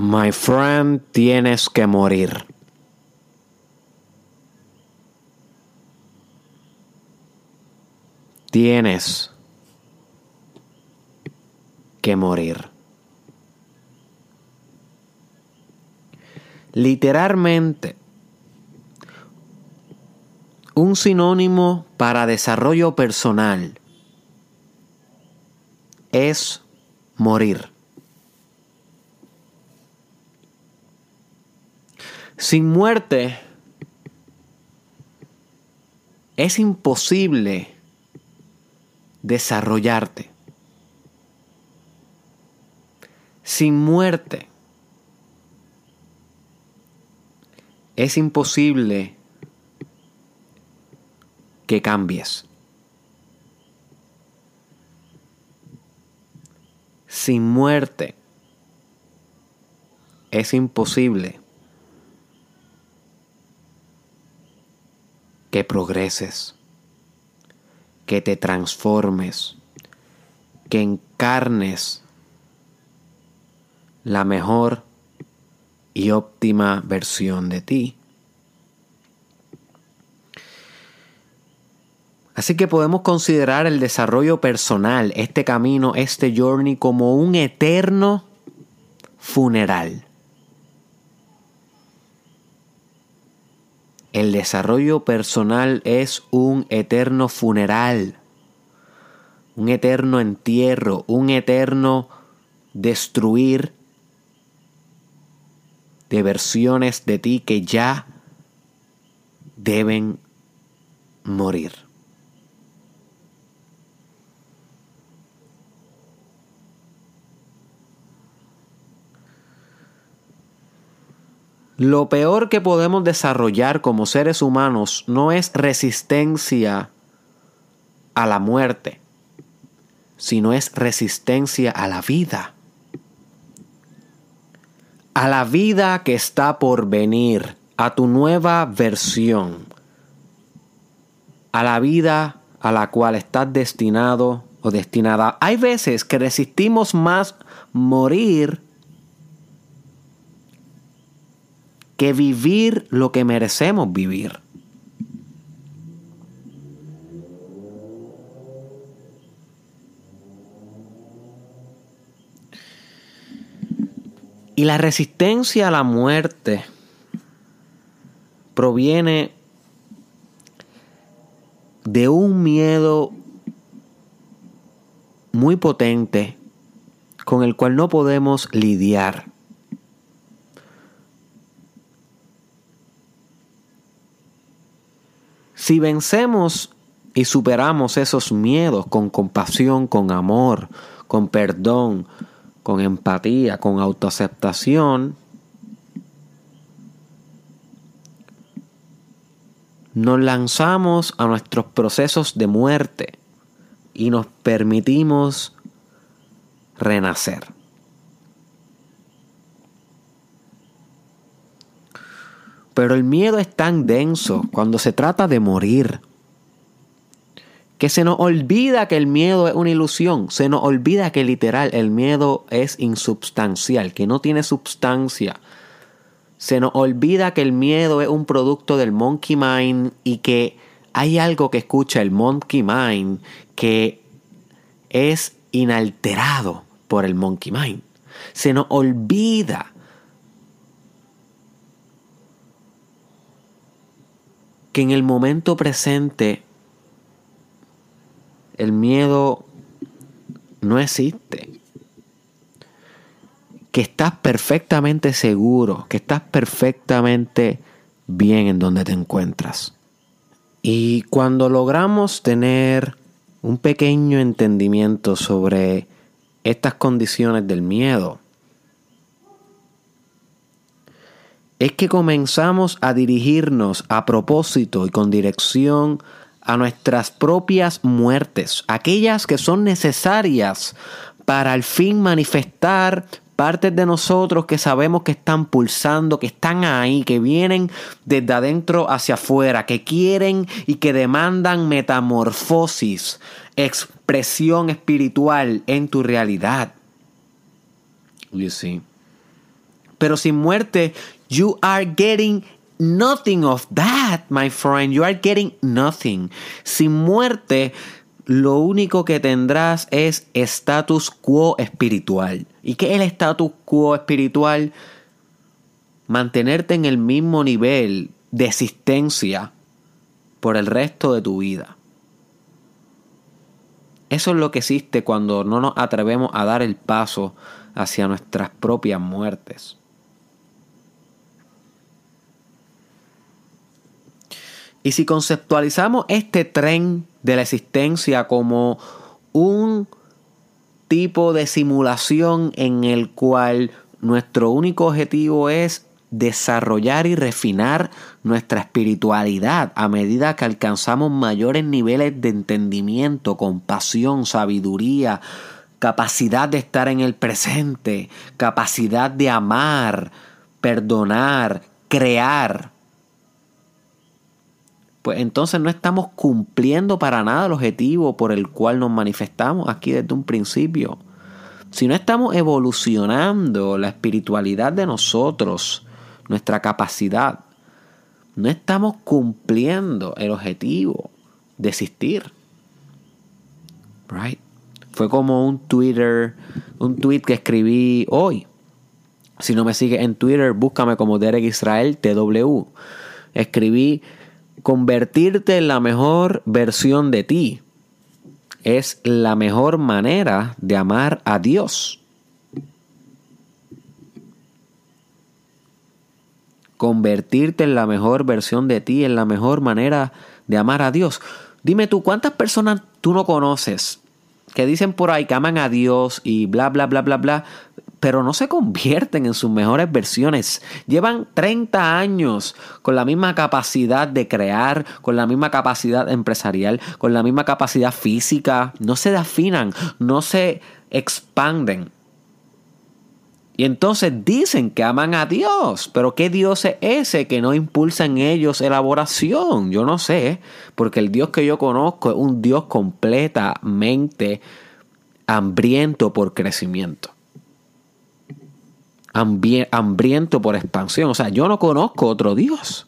My friend, tienes que morir. Tienes que morir. Literalmente, un sinónimo para desarrollo personal es morir. Sin muerte es imposible desarrollarte. Sin muerte es imposible que cambies. Sin muerte es imposible que progreses, que te transformes, que encarnes la mejor y óptima versión de ti. Así que podemos considerar el desarrollo personal, este camino, este journey, como un eterno funeral. El desarrollo personal es un eterno funeral, un eterno entierro, un eterno destruir de versiones de ti que ya deben morir. Lo peor que podemos desarrollar como seres humanos no es resistencia a la muerte, sino es resistencia a la vida. A la vida que está por venir, a tu nueva versión, a la vida a la cual estás destinado o destinada. Hay veces que resistimos más morir que vivir lo que merecemos vivir. Y la resistencia a la muerte proviene de un miedo muy potente con el cual no podemos lidiar. Si vencemos y superamos esos miedos con compasión, con amor, con perdón, con empatía, con autoaceptación, nos lanzamos a nuestros procesos de muerte y nos permitimos renacer. Pero el miedo es tan denso cuando se trata de morir que se nos olvida que el miedo es una ilusión, se nos olvida que literal el miedo es insubstancial, que no tiene substancia. Se nos olvida que el miedo es un producto del monkey mind y que hay algo que escucha el monkey mind que es inalterado por el monkey mind. Se nos olvida que en el momento presente el miedo no existe. Que estás perfectamente seguro, que estás perfectamente bien en donde te encuentras. Y cuando logramos tener un pequeño entendimiento sobre estas condiciones del miedo, es que comenzamos a dirigirnos a propósito y con dirección a nuestras propias muertes, aquellas que son necesarias para al fin manifestar partes de nosotros que sabemos que están pulsando, que están ahí, que vienen desde adentro hacia afuera, que quieren y que demandan metamorfosis, expresión espiritual en tu realidad. Pero sin muerte, you are getting nothing of that, my friend. You are getting nothing. Sin muerte, lo único que tendrás es status quo espiritual. ¿Y qué es el status quo espiritual? Mantenerte en el mismo nivel de existencia por el resto de tu vida. Eso es lo que existe cuando no nos atrevemos a dar el paso hacia nuestras propias muertes. Y si conceptualizamos este tren de la existencia como un tipo de simulación en el cual nuestro único objetivo es desarrollar y refinar nuestra espiritualidad a medida que alcanzamos mayores niveles de entendimiento, compasión, sabiduría, capacidad de estar en el presente, capacidad de amar, perdonar, crear. Pues entonces no estamos cumpliendo para nada el objetivo por el cual nos manifestamos aquí desde un principio. Si no estamos evolucionando la espiritualidad de nosotros, nuestra capacidad, no estamos cumpliendo el objetivo de existir. Right? Fue como un Twitter, un tweet que escribí hoy. Si no me sigues en Twitter, búscame como Derek Israel TW. Escribí convertirte en la mejor versión de ti es la mejor manera de amar a Dios. Convertirte en la mejor versión de ti es la mejor manera de amar a Dios. Dime tú, ¿cuántas personas tú no conoces que dicen por ahí que aman a Dios y bla, bla, bla, bla, bla, pero no se convierten en sus mejores versiones. Llevan 30 años con la misma capacidad de crear, con la misma capacidad empresarial, con la misma capacidad física. No se afinan, no se expanden. Y entonces dicen que aman a Dios, pero ¿qué Dios es ese que no impulsa en ellos elaboración? Yo no sé, porque el Dios que yo conozco es un Dios completamente hambriento por crecimiento hambriento por expansión. O sea, yo no conozco otro Dios.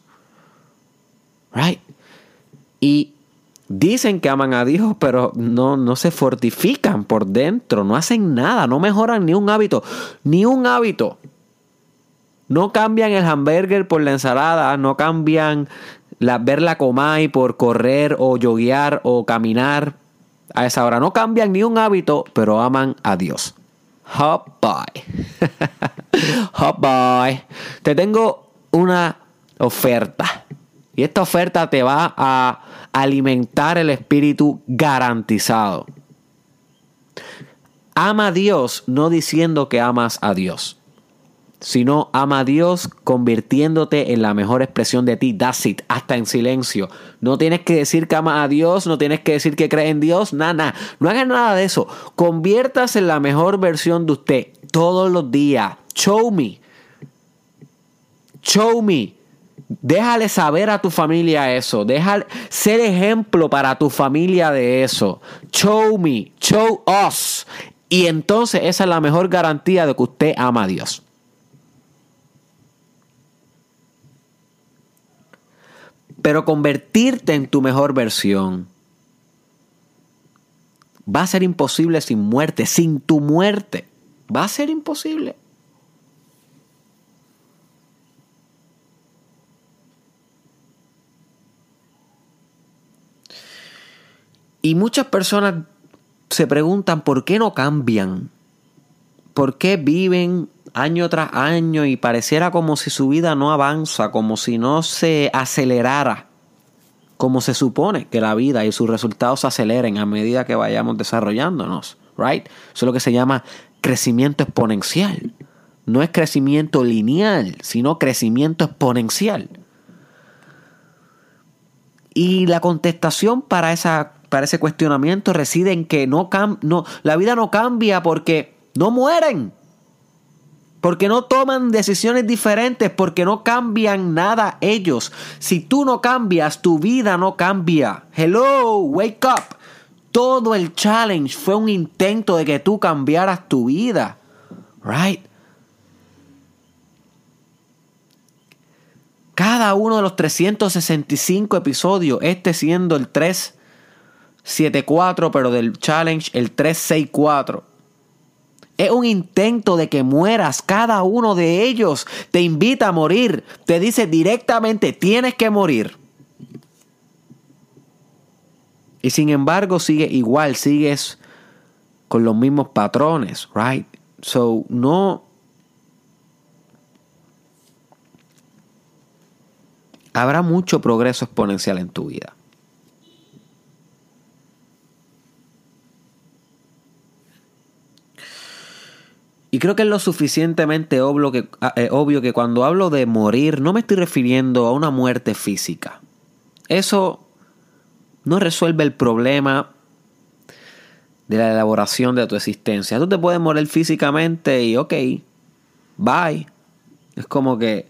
Right? Y dicen que aman a Dios, pero no, no se fortifican por dentro, no hacen nada, no mejoran ni un hábito, ni un hábito. No cambian el hamburger por la ensalada, no cambian la, ver la comay por correr o yoguear o caminar a esa hora. No cambian ni un hábito, pero aman a Dios. Hop bye. Hop bye. Te tengo una oferta. Y esta oferta te va a alimentar el espíritu garantizado. Ama a Dios no diciendo que amas a Dios sino ama a Dios convirtiéndote en la mejor expresión de ti. That's it, hasta en silencio. No tienes que decir que amas a Dios, no tienes que decir que crees en Dios, nada. No hagas nada de eso. Conviertas en la mejor versión de usted todos los días. Show me. Show me. Déjale saber a tu familia eso. Déjale ser ejemplo para tu familia de eso. Show me. Show us. Y entonces esa es la mejor garantía de que usted ama a Dios. Pero convertirte en tu mejor versión va a ser imposible sin muerte, sin tu muerte. Va a ser imposible. Y muchas personas se preguntan por qué no cambian, por qué viven año tras año y pareciera como si su vida no avanza, como si no se acelerara, como se supone que la vida y sus resultados se aceleren a medida que vayamos desarrollándonos, right? Eso es lo que se llama crecimiento exponencial. No es crecimiento lineal, sino crecimiento exponencial. Y la contestación para, esa, para ese cuestionamiento reside en que no, no, la vida no cambia porque no mueren porque no toman decisiones diferentes, porque no cambian nada ellos. Si tú no cambias, tu vida no cambia. Hello, wake up. Todo el challenge fue un intento de que tú cambiaras tu vida. Right? Cada uno de los 365 episodios, este siendo el 374, pero del challenge el 364. Es un intento de que mueras. Cada uno de ellos te invita a morir. Te dice directamente, tienes que morir. Y sin embargo sigue igual, sigues con los mismos patrones, right? So, no... Habrá mucho progreso exponencial en tu vida. Y creo que es lo suficientemente obvio que, ah, eh, obvio que cuando hablo de morir no me estoy refiriendo a una muerte física. Eso no resuelve el problema de la elaboración de tu existencia. Tú te puedes morir físicamente y ok, bye. Es como que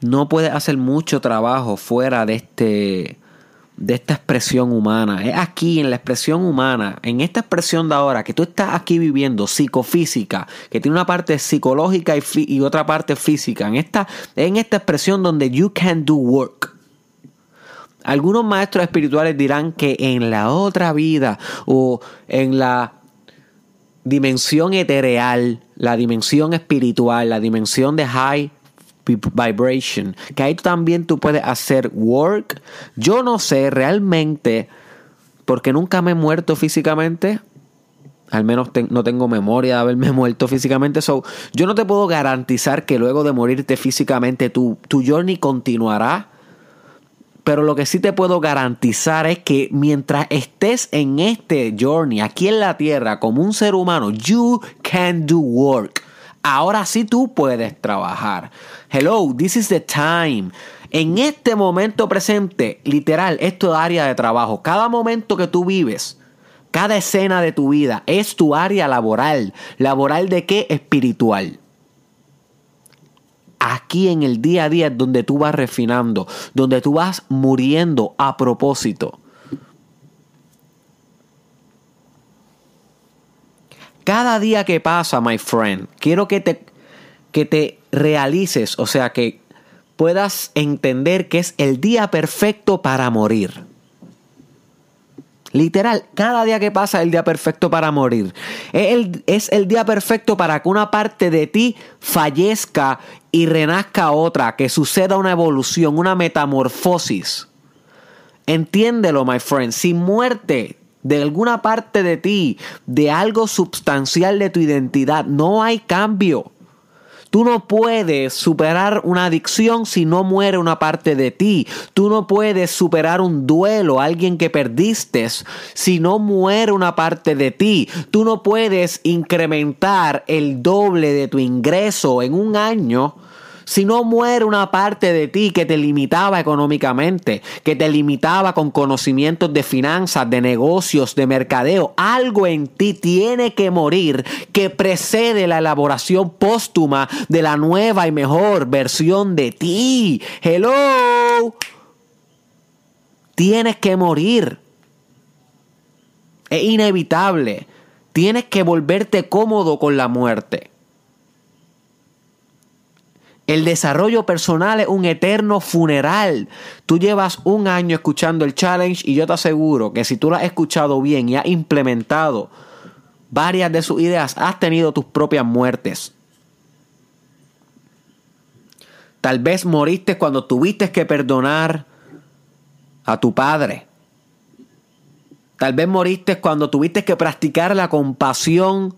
no puedes hacer mucho trabajo fuera de este de esta expresión humana. Es aquí en la expresión humana, en esta expresión de ahora que tú estás aquí viviendo psicofísica, que tiene una parte psicológica y, otra parte física, en esta, en esta expresión donde you can do work. Algunos maestros espirituales dirán que en la otra vida o en la dimensión etereal, la dimensión espiritual, la dimensión de high vibration, que ahí también tú puedes hacer work. Yo no sé realmente, porque nunca me he muerto físicamente, al menos no tengo memoria de haberme muerto físicamente. So, yo no te puedo garantizar que luego de morirte físicamente tu, tu journey continuará pero lo que sí te puedo garantizar es que mientras estés en este journey, aquí en la tierra, como un ser humano, you can do work. Ahora sí tú puedes trabajar. Hello, this is the time. En este momento presente, literal, es área de trabajo. Cada momento que tú vives, cada escena de tu vida es tu área laboral. ¿Laboral de qué? Espiritual aquí en el día a día es donde tú vas refinando, donde tú vas muriendo a propósito. Cada día que pasa, my friend, quiero que te, que te realices, o sea, que puedas entender que es el día perfecto para morir. Literal, cada día que pasa es el día perfecto para morir. Es el, es el, día perfecto para que una parte de ti fallezca y renazca otra, que suceda una evolución, una metamorfosis. Entiéndelo, my friend. Sin muerte de alguna parte de ti, de algo sustancial de tu identidad, no hay cambio. Tú no puedes superar una adicción si no muere una parte de ti. Tú no puedes superar un duelo, alguien que perdiste, si no muere una parte de ti. Tú no puedes incrementar el doble de tu ingreso en un año si no muere una parte de ti que te limitaba económicamente, que te limitaba con conocimientos de finanzas, de negocios, de mercadeo, algo en ti tiene que morir que precede la elaboración póstuma de la nueva y mejor versión de ti. Hello. Tienes que morir. Es inevitable. Tienes que volverte cómodo con la muerte. El desarrollo personal es un eterno funeral. Tú llevas un año escuchando el challenge y yo te aseguro que si tú lo has escuchado bien y has implementado varias de sus ideas, has tenido tus propias muertes. Tal vez moriste cuando tuviste que perdonar a tu padre. Tal vez moriste cuando tuviste que practicar la compasión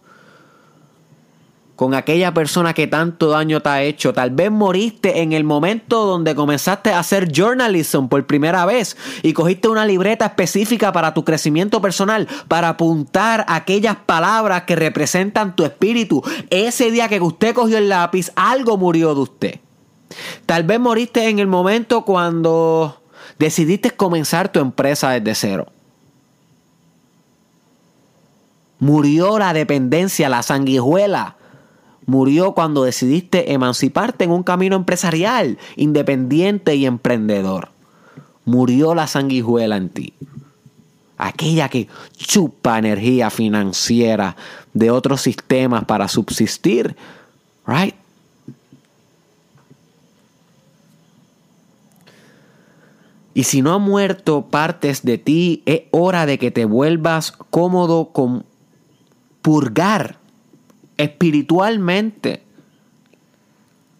con aquella persona que tanto daño te ha hecho. Tal vez moriste en el momento donde comenzaste a hacer journalism por primera vez y cogiste una libreta específica para tu crecimiento personal, para apuntar aquellas palabras que representan tu espíritu. Ese día que usted cogió el lápiz, algo murió de usted. Tal vez moriste en el momento cuando decidiste comenzar tu empresa desde cero. Murió la dependencia, la sanguijuela murió cuando decidiste emanciparte en un camino empresarial, independiente y emprendedor. Murió la sanguijuela en ti. Aquella que chupa energía financiera de otros sistemas para subsistir. Right? Y si no ha muerto partes de ti, es hora de que te vuelvas cómodo con purgar espiritualmente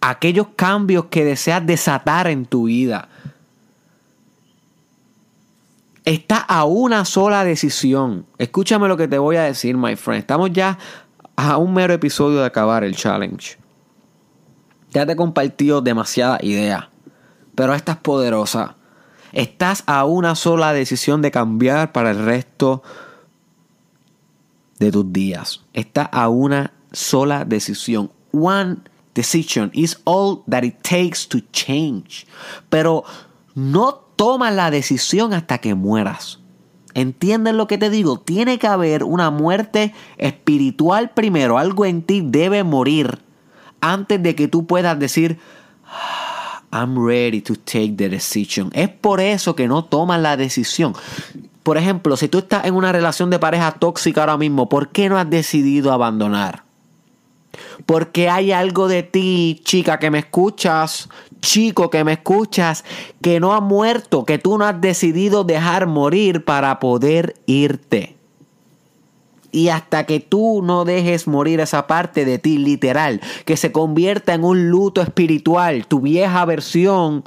aquellos cambios que deseas desatar en tu vida. Está a una sola decisión. Escúchame lo que te voy a decir, my friend. Estamos ya a un mero episodio de acabar el challenge. Ya te he compartido demasiada idea, pero esta es poderosa. Estás a una sola decisión de cambiar para el resto de tus días. Estás a una sola decisión. One decision is all that it takes to change. Pero no tomas la decisión hasta que mueras. ¿Entiendes lo que te digo? Tiene que haber una muerte espiritual primero. Algo en ti debe morir antes de que tú puedas decir, ah, I'm ready to take the decision. Es por eso que no tomas la decisión. Por ejemplo, si tú estás en una relación de pareja tóxica ahora mismo, ¿por qué no has decidido abandonar? Porque hay algo de ti, chica, que me escuchas, chico que me escuchas, que no ha muerto, que tú no has decidido dejar morir para poder irte. Y hasta que tú no dejes morir esa parte de ti literal, que se convierta en un luto espiritual, tu vieja versión,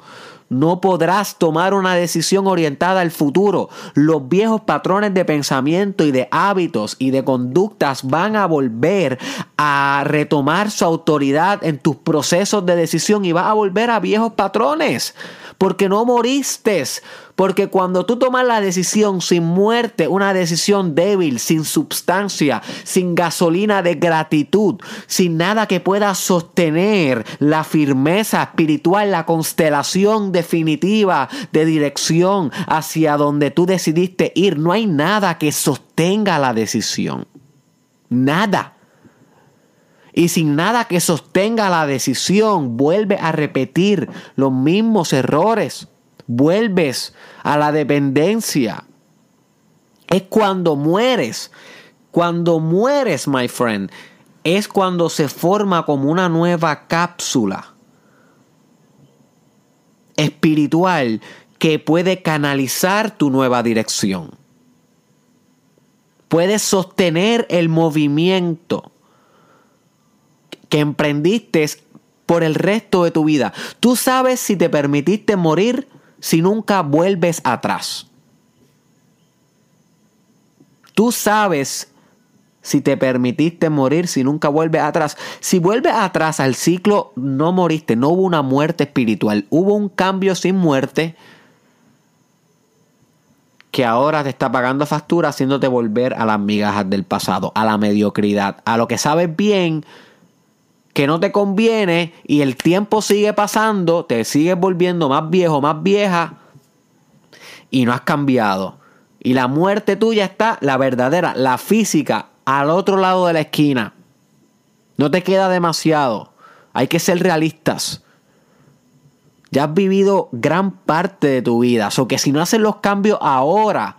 no podrás tomar una decisión orientada al futuro. Los viejos patrones de pensamiento y de hábitos y de conductas van a volver a retomar su autoridad en tus procesos de decisión y vas a volver a viejos patrones porque no moriste. Porque cuando tú tomas la decisión sin muerte, una decisión débil, sin substancia, sin gasolina de gratitud, sin nada que pueda sostener la firmeza espiritual, la constelación definitiva de dirección hacia donde tú decidiste ir, no hay nada que sostenga la decisión. Nada y sin nada que sostenga la decisión, vuelve a repetir los mismos errores. Vuelves a la dependencia. Es cuando mueres. Cuando mueres, my friend, es cuando se forma como una nueva cápsula espiritual que puede canalizar tu nueva dirección. Puedes sostener el movimiento que emprendiste por el resto de tu vida. Tú sabes si te permitiste morir si nunca vuelves atrás. Tú sabes si te permitiste morir si nunca vuelves atrás. Si vuelves atrás al ciclo, no moriste, no hubo una muerte espiritual, hubo un cambio sin muerte que ahora te está pagando factura haciéndote volver a las migajas del pasado, a la mediocridad, a lo que sabes bien que no te conviene y el tiempo sigue pasando, te sigues volviendo más viejo, más vieja y no has cambiado. Y la muerte tuya está, la verdadera, la física, al otro lado de la esquina. No te queda demasiado. Hay que ser realistas. Ya has vivido gran parte de tu vida. O que si no haces los cambios ahora,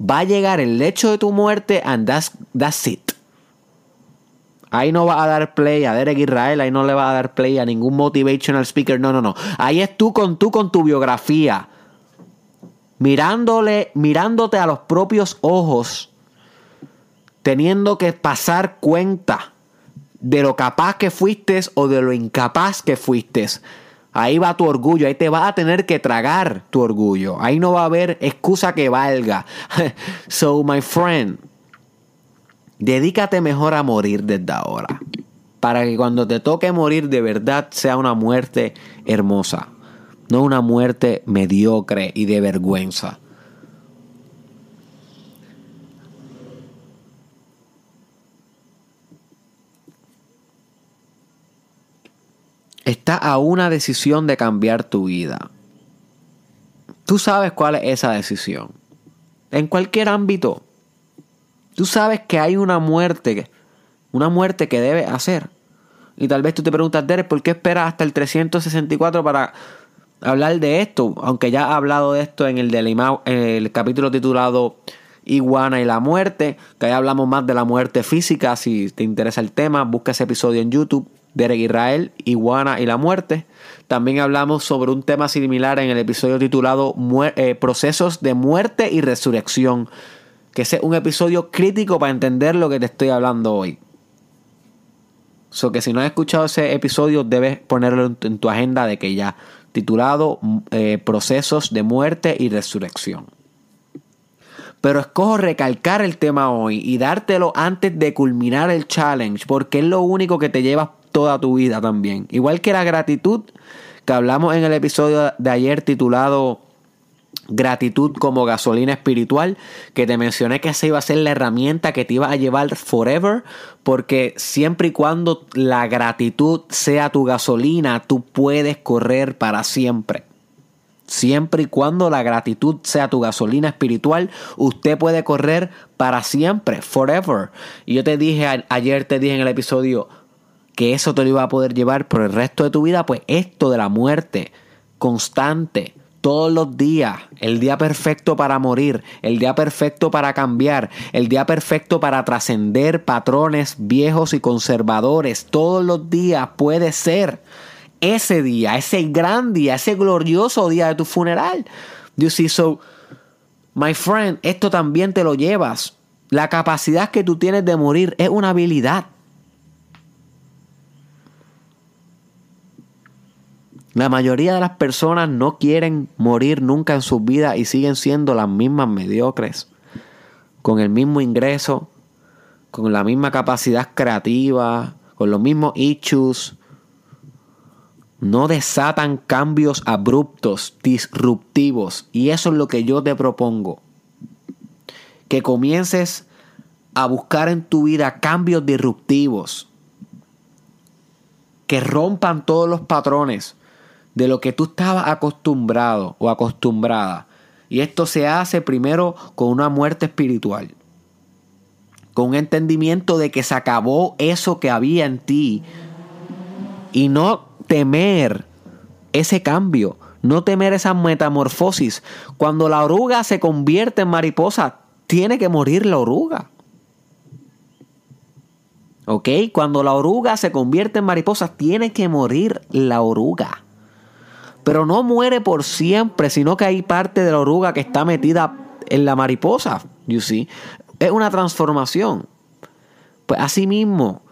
va a llegar el hecho de tu muerte and that's it. Ahí no va a dar play a Derek Israel, ahí no le va a dar play a ningún motivational speaker. No, no, no. Ahí es tú con tú con tu biografía. Mirándole, mirándote a los propios ojos, teniendo que pasar cuenta de lo capaz que fuiste o de lo incapaz que fuiste. Ahí va tu orgullo, ahí te vas a tener que tragar tu orgullo. Ahí no va a haber excusa que valga. so, my friend, Dedícate mejor a morir desde ahora. Para que cuando te toque morir de verdad sea una muerte hermosa. No una muerte mediocre y de vergüenza. Está a una decisión de cambiar tu vida. Tú sabes cuál es esa decisión. En cualquier ámbito. Tú sabes que hay una muerte, una muerte que debes hacer. Y tal vez tú te preguntas, Derek, ¿por qué esperas hasta el 364 para hablar de esto? Aunque ya he hablado de esto en el, el capítulo titulado Iguana y la muerte, que ahí hablamos más de la muerte física. Si te interesa el tema, busca ese episodio en YouTube. Derek Israel, Iguana y la muerte. También hablamos sobre un tema similar en el episodio titulado eh, Procesos de muerte y resurrección, que es un episodio crítico para entender lo que te estoy hablando hoy. So que si no has escuchado ese episodio, debes ponerlo en tu agenda de que ya, titulado eh, Procesos de muerte y resurrección. Pero escojo recalcar el tema hoy y dártelo antes de culminar el challenge, porque es lo único que te lleva toda tu vida también. Igual que la gratitud que hablamos en el episodio de ayer titulado gratitud como gasolina espiritual, que te mencioné que esa iba a ser la herramienta que te iba a llevar forever, porque siempre y cuando la gratitud sea tu gasolina, tú puedes correr para siempre. Siempre y cuando la gratitud sea tu gasolina espiritual, usted puede correr para siempre, forever. Y yo te dije ayer, te dije en el episodio que eso te lo iba a poder llevar por el resto de tu vida, pues esto de la muerte constante, todos los días, el día perfecto para morir, el día perfecto para cambiar, el día perfecto para trascender patrones viejos y conservadores, todos los días puede ser ese día, ese gran día, ese glorioso día de tu funeral. You see, so, my friend, esto también te lo llevas. La capacidad que tú tienes de morir es una habilidad. La mayoría de las personas no quieren morir nunca en sus vidas y siguen siendo las mismas mediocres, con el mismo ingreso, con la misma capacidad creativa, con los mismos issues, no desatan cambios abruptos, disruptivos. Y eso es lo que yo te propongo. Que comiences a buscar en tu vida cambios disruptivos. Que rompan todos los patrones de lo que tú estabas acostumbrado o acostumbrada. Y esto se hace primero con una muerte espiritual. Con un entendimiento de que se acabó eso que había en ti. Y no temer ese cambio, no temer esa metamorfosis. Cuando la oruga se convierte en mariposa, tiene que morir la oruga. ¿Ok? Cuando la oruga se convierte en mariposa, tiene que morir la oruga. Pero no muere por siempre, sino que hay parte de la oruga que está metida en la mariposa. You see? Es una transformación. Pues así mismo,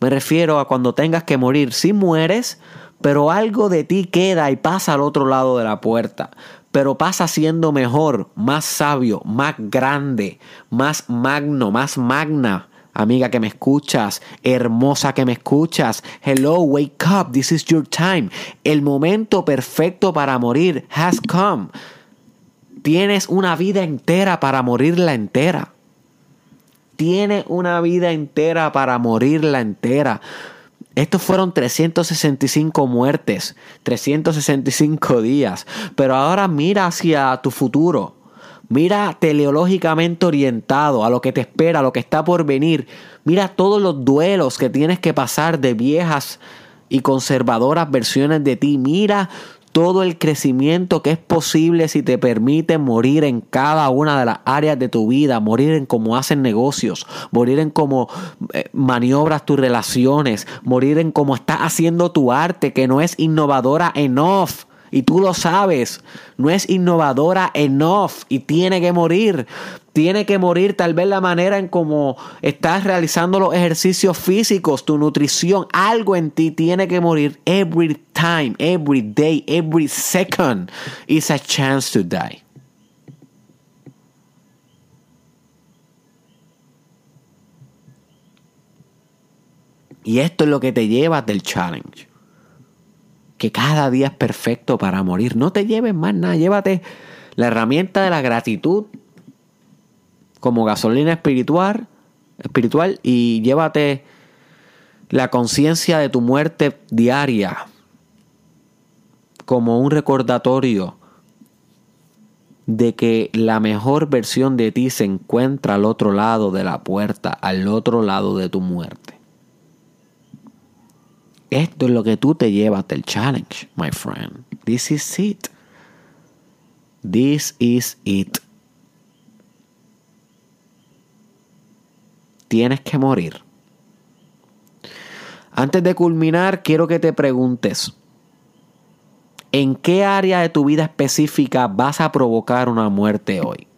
me refiero a cuando tengas que morir. Si mueres, pero algo de ti queda y pasa al otro lado de la puerta. Pero pasa siendo mejor, más sabio, más grande, más magno, más magna. Amiga que me escuchas, hermosa que me escuchas. Hello, wake up, this is your time. El momento perfecto para morir has come. Tienes una vida entera para morirla entera tiene una vida entera para morirla entera. Estos fueron 365 muertes, 365 días. Pero ahora mira hacia tu futuro. Mira teleológicamente orientado a lo que te espera, a lo que está por venir. Mira todos los duelos que tienes que pasar de viejas y conservadoras versiones de ti. Mira todo el crecimiento que es posible si te permite morir en cada una de las áreas de tu vida, morir en cómo hacen negocios, morir en cómo eh, maniobras tus relaciones, morir en cómo estás haciendo tu arte que no es innovadora enough y tú lo sabes, no es innovadora enough y tiene que morir. Tiene que morir tal vez la manera en cómo estás realizando los ejercicios físicos, tu nutrición, algo en ti tiene que morir. Every time, every day, every second is a chance to die. Y esto es lo que te lleva del challenge que cada día es perfecto para morir. No te lleves más nada, llévate la herramienta de la gratitud como gasolina espiritual, espiritual y llévate la conciencia de tu muerte diaria como un recordatorio de que la mejor versión de ti se encuentra al otro lado de la puerta, al otro lado de tu muerte. Esto es lo que tú te llevas del challenge, my friend. This is it. This is it. Tienes que morir. Antes de culminar, quiero que te preguntes, ¿en qué área de tu vida específica vas a provocar una muerte hoy?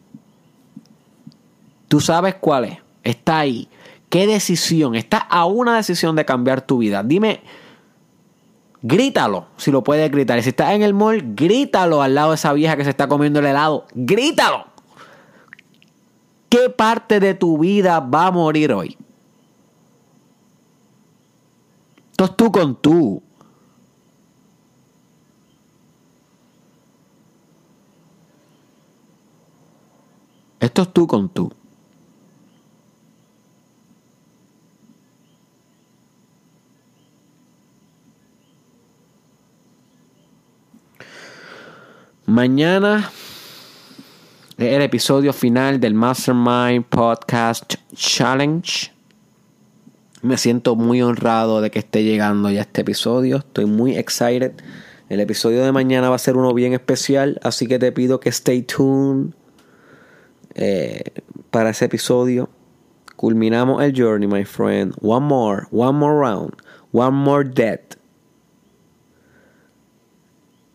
Tú sabes cuál es, está ahí. ¿Qué decisión? Está a una decisión de cambiar tu vida. Dime, grítalo si lo puedes gritar. Y si estás en el mall, grítalo al lado de esa vieja que se está comiendo el helado. Grítalo. ¿Qué parte de tu vida va a morir hoy? Esto es tú con tú. Esto es tú con tú. Mañana el episodio final del Mastermind Podcast Challenge. Me siento muy honrado de que esté llegando ya este episodio. Estoy muy excited. El episodio de mañana va a ser uno bien especial, así que te pido que stay tuned eh, para ese episodio. Culminamos el journey, my friend. One more, one more round, one more death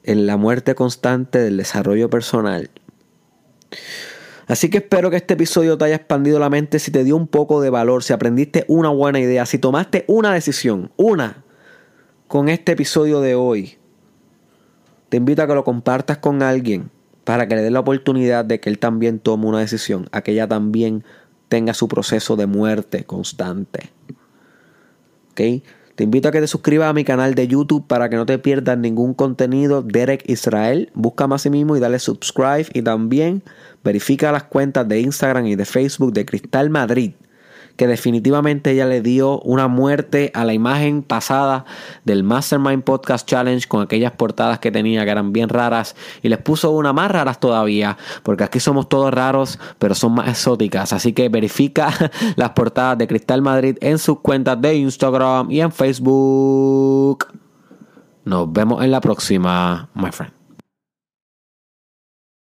en la muerte constante del desarrollo personal. Así que espero que este episodio te haya expandido la mente, si te dio un poco de valor, si aprendiste una buena idea, si tomaste una decisión, una, con este episodio de hoy. Te invito a que lo compartas con alguien para que le dé la oportunidad de que él también tome una decisión, a que ella también tenga su proceso de muerte constante. ¿Ok? Te invito a que te suscribas a mi canal de YouTube para que no te pierdas ningún contenido. Derek Israel. Busca más sí mismo y dale subscribe. Y también verifica las cuentas de Instagram y de Facebook de Cristal Madrid que definitivamente ella le dio una muerte a la imagen pasada del Mastermind Podcast Challenge con aquellas portadas que tenía que eran bien raras y les puso una más raras todavía porque aquí somos todos raros pero son más exóticas. Así que verifica las portadas de Cristal Madrid en sus cuentas de Instagram y en Facebook. Nos vemos en la próxima my friend